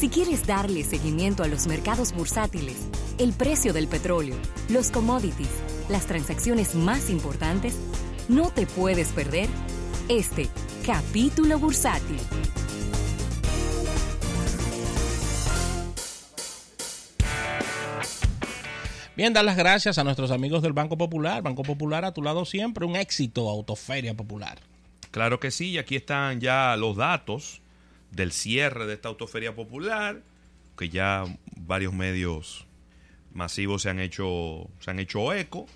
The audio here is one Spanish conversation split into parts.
Si quieres darle seguimiento a los mercados bursátiles, el precio del petróleo, los commodities, las transacciones más importantes, no te puedes perder este capítulo bursátil. Bien, dar las gracias a nuestros amigos del Banco Popular. Banco Popular a tu lado siempre, un éxito, Autoferia Popular. Claro que sí, y aquí están ya los datos del cierre de esta Autoferia Popular, que ya varios medios masivos se han hecho, se han hecho eco.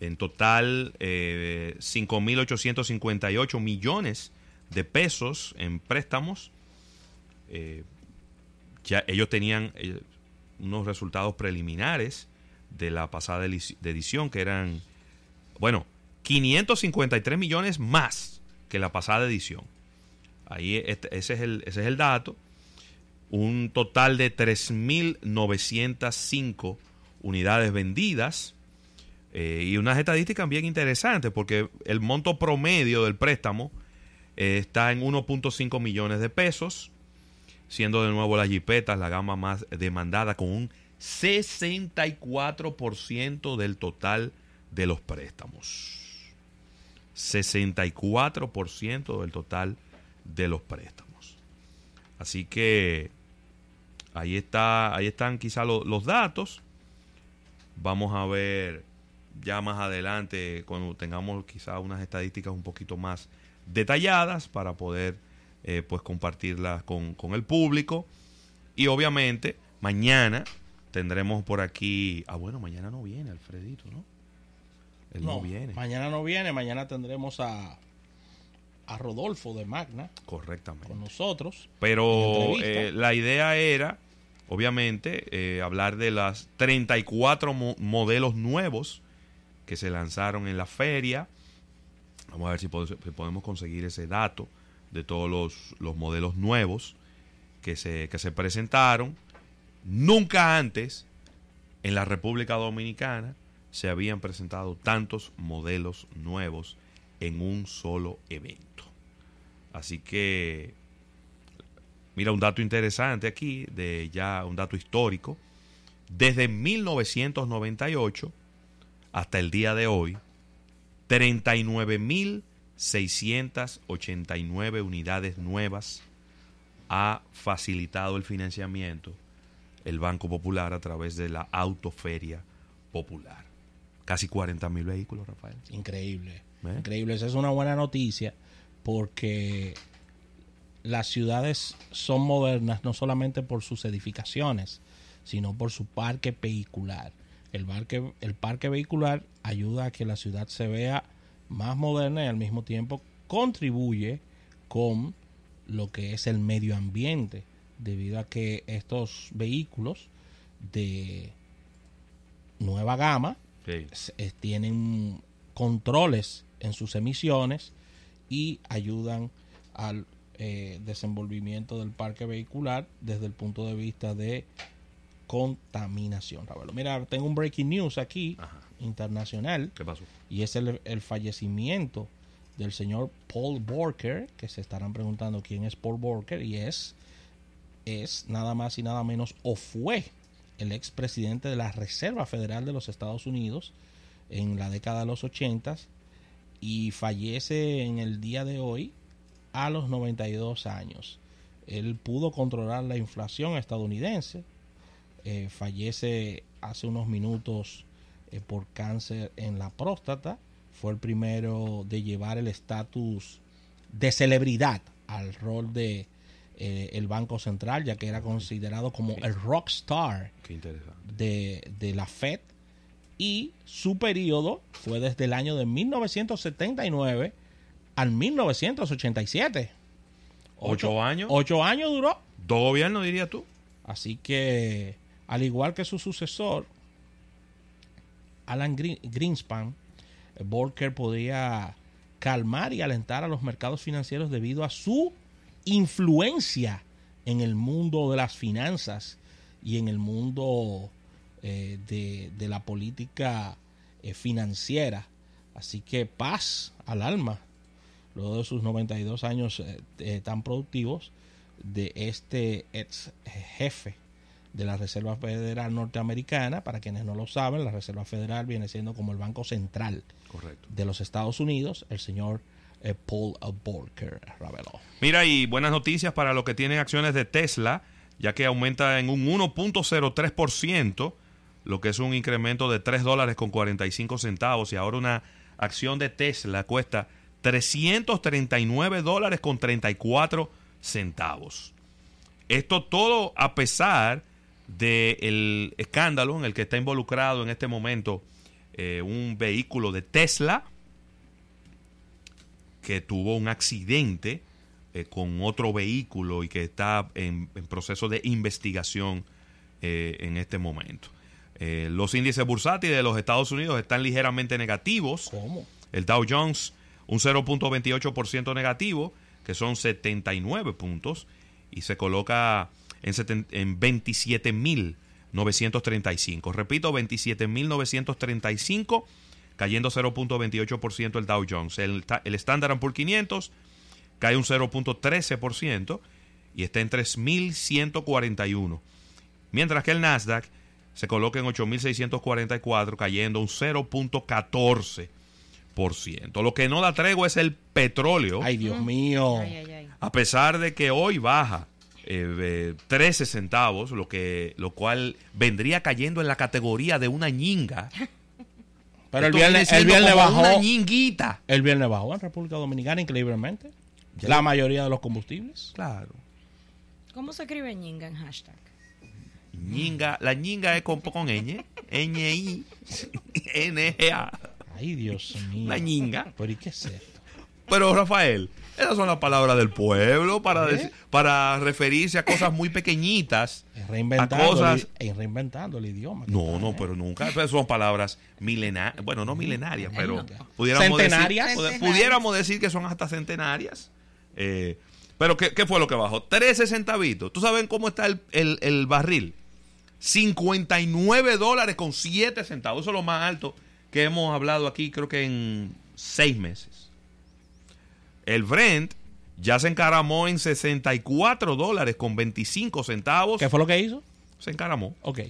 En total, eh, 5.858 millones de pesos en préstamos. Eh, ya ellos tenían eh, unos resultados preliminares de la pasada edición, que eran, bueno, 553 millones más que la pasada edición. Ahí ese, es el, ese es el dato. Un total de 3.905 unidades vendidas. Eh, y unas estadísticas bien interesantes porque el monto promedio del préstamo eh, está en 1.5 millones de pesos, siendo de nuevo las jipetas la gama más demandada con un 64% del total de los préstamos. 64% del total de los préstamos. Así que ahí está, ahí están quizá los datos. Vamos a ver ya más adelante cuando tengamos quizá unas estadísticas un poquito más detalladas para poder eh, pues compartirlas con, con el público. Y obviamente mañana tendremos por aquí. Ah, bueno, mañana no viene Alfredito, ¿no? Él no, viene. Mañana no viene, mañana tendremos a, a Rodolfo de Magna. Correctamente. Con nosotros. Pero eh, la idea era, obviamente, eh, hablar de las 34 modelos nuevos que se lanzaron en la feria. Vamos a ver si, podemos conseguir ese dato de todos los, los modelos nuevos que se, que se presentaron Nunca antes en la República Dominicana se habían presentado tantos modelos nuevos en un solo evento. Así que, mira un dato interesante aquí, de ya un dato histórico. Desde 1998 hasta el día de hoy, 39.689 unidades nuevas ha facilitado el financiamiento el Banco Popular a través de la Autoferia Popular. Casi 40 mil vehículos, Rafael. Increíble. ¿Eh? Increíble. Esa es una buena noticia porque las ciudades son modernas no solamente por sus edificaciones, sino por su parque vehicular. El parque, el parque vehicular ayuda a que la ciudad se vea más moderna y al mismo tiempo contribuye con lo que es el medio ambiente debido a que estos vehículos de nueva gama eh, tienen controles en sus emisiones y ayudan al eh, desenvolvimiento del parque vehicular desde el punto de vista de contaminación. Mira, tengo un breaking news aquí internacional. ¿Qué pasó? Y es el, el, fallecimiento del señor Paul Borker, que se estarán preguntando quién es Paul Borker, y es es nada más y nada menos o fue el expresidente de la Reserva Federal de los Estados Unidos en la década de los 80 y fallece en el día de hoy a los 92 años. Él pudo controlar la inflación estadounidense, eh, fallece hace unos minutos eh, por cáncer en la próstata, fue el primero de llevar el estatus de celebridad al rol de eh, el Banco Central, ya que era considerado como el rockstar de, de la Fed. Y su periodo fue desde el año de 1979 al 1987. ¿Ocho, años? Ocho años duró. Dos gobiernos, dirías tú. Así que, al igual que su sucesor, Alan Greenspan, Volcker podía calmar y alentar a los mercados financieros debido a su influencia en el mundo de las finanzas y en el mundo eh, de, la política eh, financiera. Así que paz al alma, luego de sus 92 años eh, tan productivos, de este ex jefe de la Reserva Federal Norteamericana. Para quienes no lo saben, la Reserva Federal viene siendo como el Banco Central Correcto. de los Estados Unidos, el señor eh, Paul Volcker reveló. Mira, y buenas noticias para los que tienen acciones de Tesla, ya que aumenta en un 1.03%, lo que es un incremento de 3 dólares con 45 centavos, y ahora una acción de Tesla cuesta 339 dólares con 34 centavos. Esto todo a pesar del escándalo en el que está involucrado en este momento eh, un vehículo de Tesla que tuvo un accidente eh, con otro vehículo y que está en, proceso de investigación eh, en este momento. Eh, los índices bursátiles de los Estados Unidos están ligeramente negativos. ¿Cómo? El Dow Jones un 0.28% negativo, que son 79 puntos, y se coloca en, seten- en 27.935. Repito, 27.935, cayendo 0.28% el Dow Jones. El, el Standard Poor's 500 cae un 0.13% y está en 3.141. Mientras que el Nasdaq se coloca en 8.644, cayendo un 0.14%. Lo que no da tregua es el petróleo. Ay, Dios mío. Ay, ay, ay. A pesar de que hoy baja eh, eh, 13 centavos, lo, que, lo cual vendría cayendo en la categoría de una ñinga. Pero el viernes, el viernes bajó. Una ñinguita. El viernes bajó en República Dominicana, increíblemente. Ya La mayoría de los combustibles. Claro. ¿Cómo se escribe ñinga en hashtag? Ñinga, la ñinga es con, con ñ. Ñ-I. N-G-A. Ay, Dios mío. La ñinga. ¿Pero y qué es esto? Pero Rafael, esas son las palabras del pueblo para, ¿Eh? para referirse a cosas muy pequeñitas. Reinventando, A cosas- el, reinventando el idioma. No, no, ¿eh? pero nunca. Son palabras milenarias. Bueno, no milenarias, pero pudiéramos Centenarias. Decir, pudiéramos decir que son hasta centenarias. Eh, pero ¿qué, qué fue lo que bajó? 13 centavitos. ¿Tú sabes cómo está el, el- el barril? 59 dólares con 7 centavos. Eso es lo más alto que hemos hablado aquí, creo que en 6 meses. El Brent ya se encaramó en 64 dólares con 25 centavos. ¿Qué fue lo que hizo? Se encaramó Ok.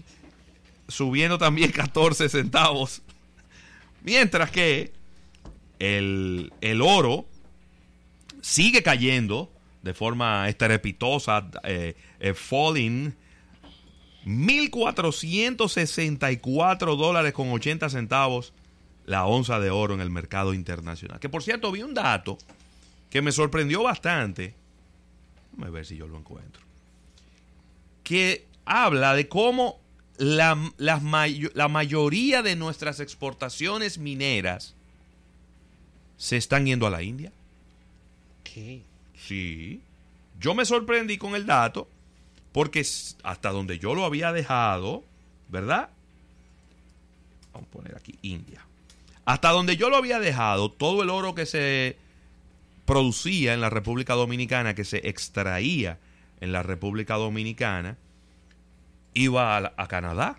subiendo también 14 centavos. Mientras que el, el oro sigue cayendo de forma estrepitosa, eh, eh, falling 1.464 dólares con 80 centavos la onza de oro en el mercado internacional. Que por cierto, vi un dato que me sorprendió bastante. Déjame ver si yo lo encuentro. Que habla de cómo la, mayo- la mayoría de nuestras exportaciones mineras se están yendo a la India. ¿Qué? Sí. Yo me sorprendí con el dato porque hasta donde yo lo había dejado, ¿verdad? Vamos a poner aquí India. Hasta donde yo lo había dejado, todo el oro que se producía en la República Dominicana, que se extraía en la República Dominicana, iba a, a Canadá.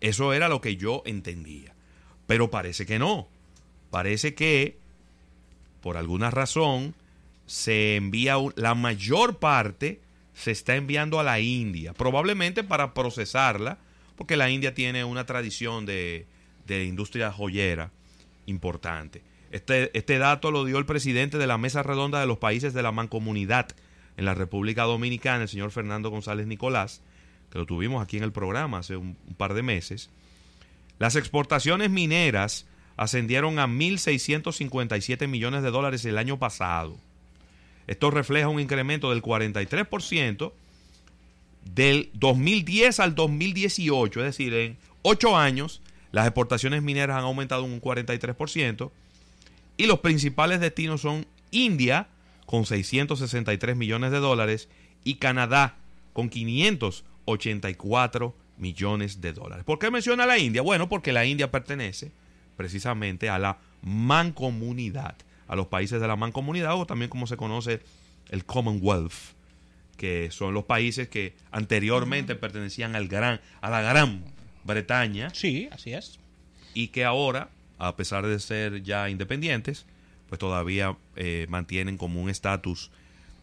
Eso era lo que yo entendía. Pero parece que no. Parece que, por alguna razón, se envía la mayor parte se está enviando a la India, probablemente para procesarla, porque la India tiene una tradición de, de industria joyera importante. Este, este dato lo dio el presidente de la Mesa Redonda de los Países de la Mancomunidad en la República Dominicana, el señor Fernando González Nicolás, que lo tuvimos aquí en el programa hace un, un par de meses. Las exportaciones mineras ascendieron a 1.657 millones de dólares el año pasado. Esto refleja un incremento del 43% del 2010 al 2018, es decir, en 8 años las exportaciones mineras han aumentado un 43% y los principales destinos son India con 663 millones de dólares y Canadá con 584 millones de dólares. ¿Por qué menciona la India? Bueno, porque la India pertenece precisamente a la mancomunidad, a los países de la mancomunidad o también como se conoce el Commonwealth, que son los países que anteriormente pertenecían al gran, a la Gran Bretaña Sí, así es. y que ahora, a pesar de ser ya independientes, pues todavía eh, mantienen como un estatus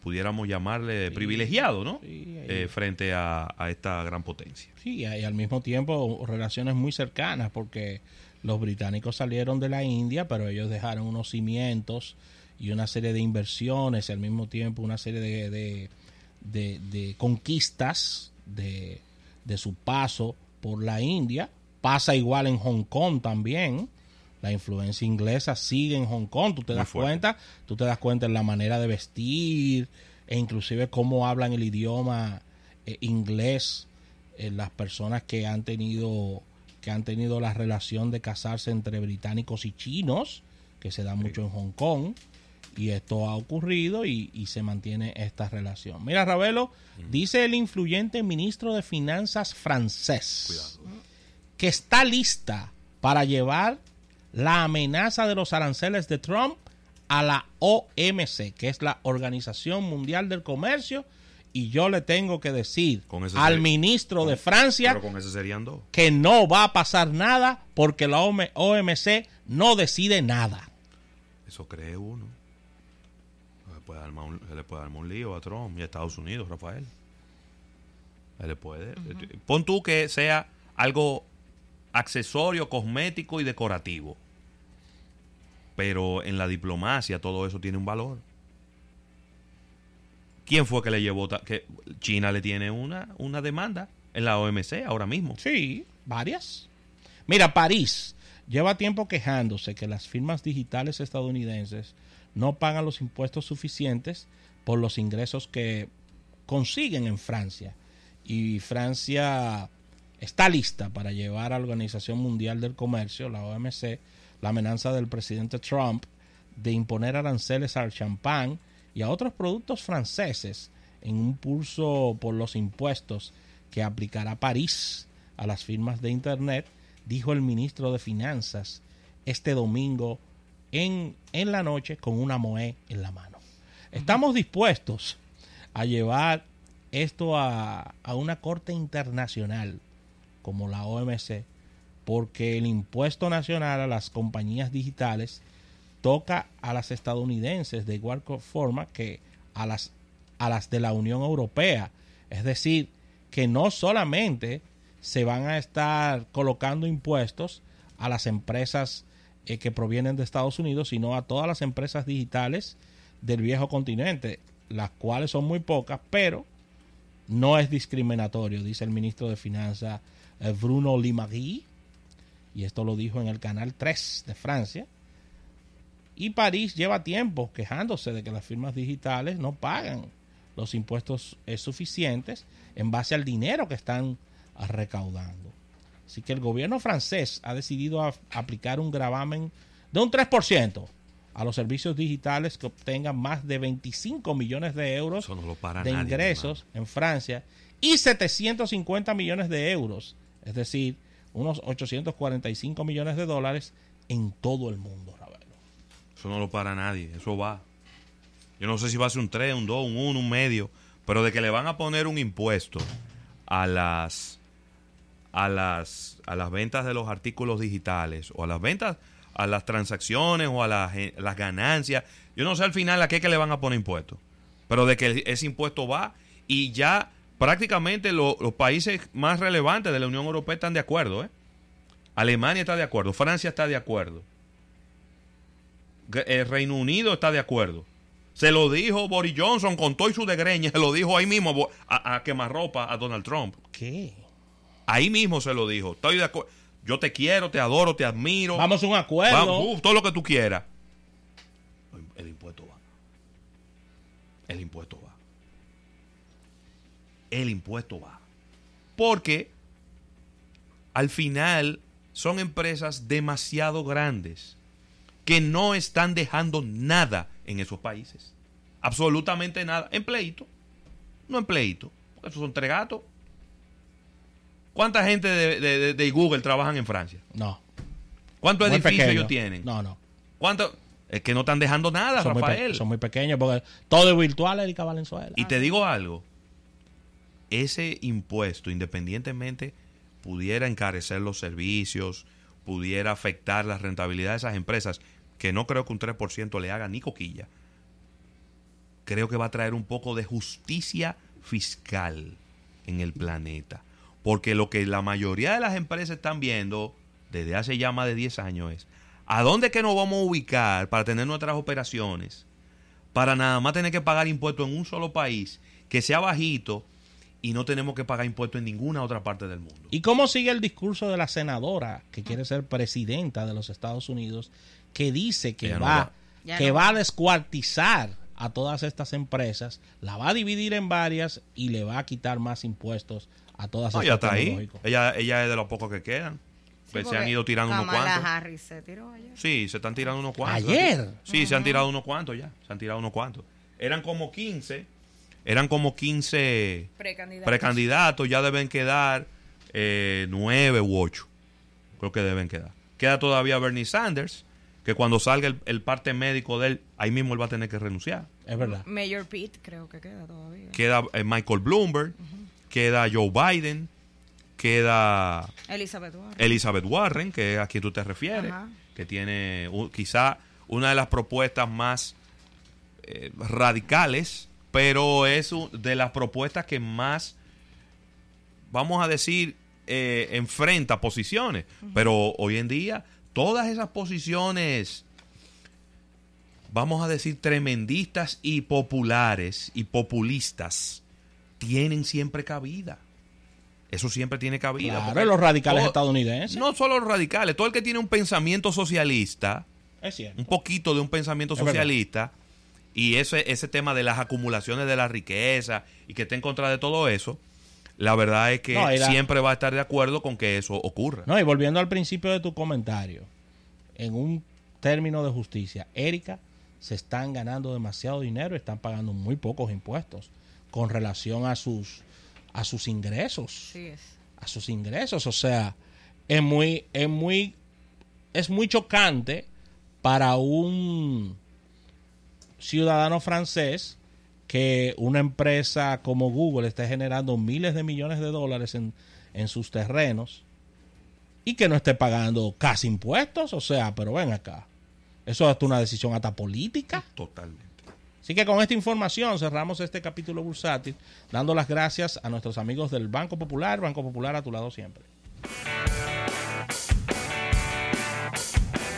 pudiéramos llamarle privilegiado, ¿no? Sí, Eh, frente a, a esta gran potencia. Sí, y al mismo tiempo relaciones muy cercanas porque los británicos salieron de la India, pero ellos dejaron unos cimientos y una serie de inversiones, y al mismo tiempo una serie de, de, de- de conquistas de, de su paso por la India. Pasa igual en Hong Kong también. La influencia inglesa sigue en Hong Kong. Tú te das cuenta, tú te das cuenta en la manera de vestir e inclusive cómo hablan el idioma eh, inglés eh, las personas que han tenido que han tenido la relación de casarse entre británicos y chinos que se da mucho en Hong Kong y esto ha ocurrido y, y se mantiene esta relación. Mira, Ravelo, dice el influyente ministro de Finanzas francés que está lista para llevar la amenaza de los aranceles de Trump a la OMC, que es la Organización Mundial del Comercio, y yo le tengo que decir Con ese al sería- ministro de Francia Pero con ese serían dos. que no va a pasar nada porque la OM- OMC no decide nada. Eso cree uno. Se le puede armar un, se le puede armar un lío a Trump y a Estados Unidos, Rafael. Se le puede. Pon tú que sea algo accesorio, cosmético y decorativo. Pero en la diplomacia todo eso tiene un valor. ¿Quién fue que le llevó? que China le tiene una, una demanda en la OMC ahora mismo. Sí, varias. Mira, París lleva tiempo quejándose que las firmas digitales estadounidenses no pagan los impuestos suficientes por los ingresos que consiguen en Francia. Y Francia está lista para llevar a la Organización Mundial del Comercio, la OMC, la amenaza del presidente Trump de imponer aranceles al champán y a otros productos franceses en un pulso por los impuestos que aplicará París a las firmas de Internet, dijo el ministro de Finanzas este domingo en, en la noche con una moe en la mano. Estamos dispuestos a llevar esto a, a una corte internacional como la OMC, porque el impuesto nacional a las compañías digitales toca a las estadounidenses de igual forma que a las, a las de la Unión Europea. Es decir, que no solamente se van a estar colocando impuestos a las empresas eh, que provienen de Estados Unidos, sino a todas las empresas digitales del viejo continente, las cuales son muy pocas, pero no es discriminatorio, dice el ministro de Finanzas Bruno Limagui, y esto lo dijo en el canal 3 de Francia. Y París lleva tiempo quejándose de que las firmas digitales no pagan los impuestos eh, suficientes en base al dinero que están ah, recaudando. Así que el gobierno francés ha decidido aplicar un gravamen de un 3% a los servicios digitales que obtengan más de 25 millones de euros no de nadie, ingresos en Francia y 750 millones de euros, es decir, unos 845 millones de dólares en todo el mundo, Ravelo. Eso no lo para nadie, eso va. Yo no sé si va a ser un 3, un 2, un 1, un medio, pero de que le van a poner un impuesto a las a las a las ventas de los artículos digitales o a las ventas a las transacciones o a las, las ganancias, yo no sé al final a qué que le van a poner impuesto, pero de que ese impuesto va y ya prácticamente lo- los países más relevantes de la Unión Europea están de acuerdo, ¿eh? Alemania está de acuerdo, Francia está de acuerdo. El Reino Unido está de acuerdo. Se lo dijo Boris Johnson con todo y su degreña, se lo dijo ahí mismo a, a quemarropa a Donald Trump. ¿Qué? Ahí mismo se lo dijo. Estoy de acuerdo. Yo te quiero, te adoro, te admiro. Vamos a un acuerdo. Vamos, uh, todo lo que tú quieras. El impuesto va. El impuesto va. El impuesto va. Porque al final son empresas demasiado grandes que no están dejando nada en esos países. Absolutamente nada. En pleito. No en pleito. Porque esos son tres gatos. ¿Cuánta gente de, de- de- de Google trabajan en Francia? No. ¿Cuántos Muy edificios ellos tienen? No, no. ¿Cuánto? Es que no están dejando nada, Son muy, Rafael. son muy pequeños porque todo es virtual, Erika Valenzuela. Y te digo algo. Ese impuesto, independientemente, pudiera encarecer los servicios, pudiera afectar la rentabilidad de esas empresas, que no creo que un 3% le haga ni coquilla. creo que va a traer un poco de justicia fiscal en el planeta. Porque lo que la mayoría de las empresas están viendo desde hace ya más de 10 años es, ¿a dónde que nos vamos a ubicar para tener nuestras operaciones? Para nada más tener que pagar impuestos en un solo país, que sea bajito, y no tenemos que pagar impuestos en ninguna otra parte del mundo. ¿Y cómo sigue el discurso de la senadora que quiere ser presidenta de los Estados Unidos, que dice que Ella no va, que no va a descuartizar a todas estas empresas, la va a dividir en varias y le va a quitar más impuestos a todas No, ya estas está ahí. Ella, ella es de los pocos que quedan. Pues se han ido tirando unos cuantos. Harris se tiró ayer. Sí, se están tirando unos cuantos. ¿Ayer? Sí, se han tirado unos cuantos ya. Se han tirado unos cuantos. Eran como 15. Eran como 15 Precandidato. precandidatos. Ya deben quedar eh, 9 u 8. Creo que deben quedar. Queda todavía Bernie Sanders. Que cuando salga el, el parte médico de él, ahí mismo él va a tener que renunciar. Es verdad. Mayor Pete creo que queda todavía. Queda eh, Michael Bloomberg. Queda Joe Biden. Queda Elizabeth Warren. Elizabeth Warren, que es a quien tú te refieres, Ajá. que tiene quizá una de las propuestas más eh, radicales, pero es de las propuestas que más, vamos a decir, eh, enfrenta posiciones. Pero hoy en día, todas esas posiciones, vamos a decir, tremendistas y populares y populistas, tienen siempre cabida. Eso siempre tiene cabida. Claro, los radicales todo- estadounidenses. no solo los radicales, todo el que tiene un pensamiento socialista, Es cierto. un poquito de un pensamiento Es verdad. Y ese, ese tema de las acumulaciones de la riqueza y que esté en contra de todo eso, la verdad es que No, y la- siempre va a estar de acuerdo con que eso ocurra. No, y volviendo al principio de tu comentario, en un término de justicia, Erika, se están ganando demasiado dinero y están pagando muy pocos impuestos con relación a sus a sus ingresos, Sí es. a sus ingresos, o sea, es muy es muy es muy chocante para un ciudadano francés que una empresa como Google esté generando miles de millones de dólares en, en sus terrenos y que no esté pagando casi impuestos, o sea, pero ven acá. Eso es una decisión hasta política. Totalmente. Así que con esta información cerramos este capítulo bursátil, dando las gracias a nuestros amigos del Banco Popular, Banco Popular a tu lado siempre.